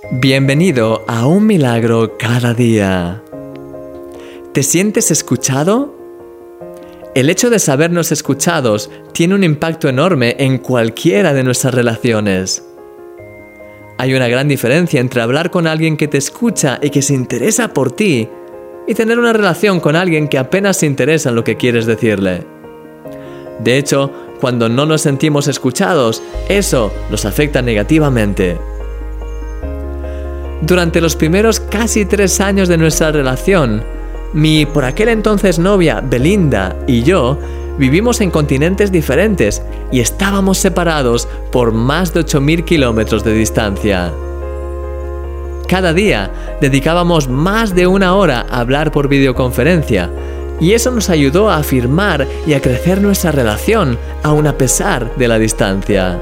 Bienvenido a Un Milagro cada día. ¿Te sientes escuchado? El hecho de sabernos escuchados tiene un impacto enorme en cualquiera de nuestras relaciones. Hay una gran diferencia entre hablar con alguien que te escucha y que se interesa por ti y tener una relación con alguien que apenas se interesa en lo que quieres decirle. De hecho, cuando no nos sentimos escuchados, eso nos afecta negativamente. Durante los primeros casi tres años de nuestra relación, mi por aquel entonces novia, Belinda, y yo vivimos en continentes diferentes y estábamos separados por más de 8.000 kilómetros de distancia. Cada día dedicábamos más de una hora a hablar por videoconferencia y eso nos ayudó a afirmar y a crecer nuestra relación, aun a pesar de la distancia.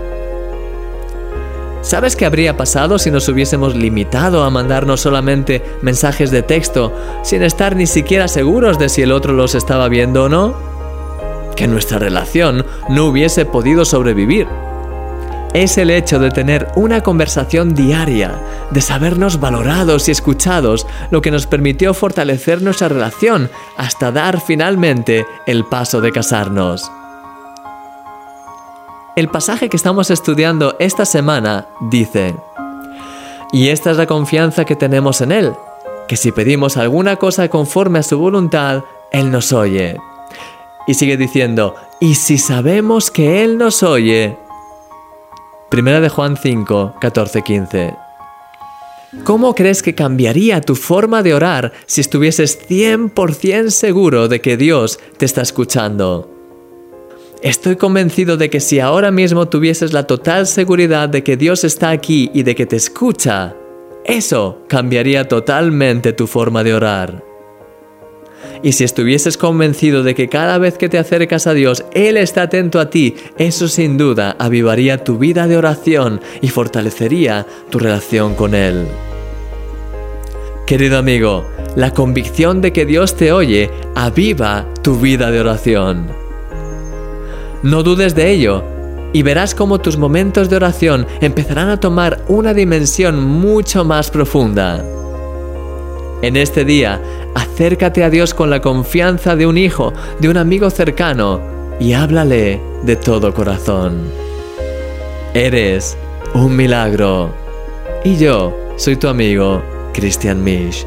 ¿Sabes qué habría pasado si nos hubiésemos limitado a mandarnos solamente mensajes de texto sin estar ni siquiera seguros de si el otro los estaba viendo o no? Que nuestra relación no hubiese podido sobrevivir. Es el hecho de tener una conversación diaria, de sabernos valorados y escuchados, lo que nos permitió fortalecer nuestra relación hasta dar finalmente el paso de casarnos. El pasaje que estamos estudiando esta semana dice, y esta es la confianza que tenemos en Él, que si pedimos alguna cosa conforme a su voluntad, Él nos oye. Y sigue diciendo, y si sabemos que Él nos oye. Primera de Juan 5, 14, 15. ¿Cómo crees que cambiaría tu forma de orar si estuvieses 100% seguro de que Dios te está escuchando? Estoy convencido de que si ahora mismo tuvieses la total seguridad de que Dios está aquí y de que te escucha, eso cambiaría totalmente tu forma de orar. Y si estuvieses convencido de que cada vez que te acercas a Dios, Él está atento a ti, eso sin duda avivaría tu vida de oración y fortalecería tu relación con Él. Querido amigo, la convicción de que Dios te oye aviva tu vida de oración. No dudes de ello y verás cómo tus momentos de oración empezarán a tomar una dimensión mucho más profunda. En este día, acércate a Dios con la confianza de un hijo, de un amigo cercano, y háblale de todo corazón. Eres un milagro. Y yo soy tu amigo, Christian Misch.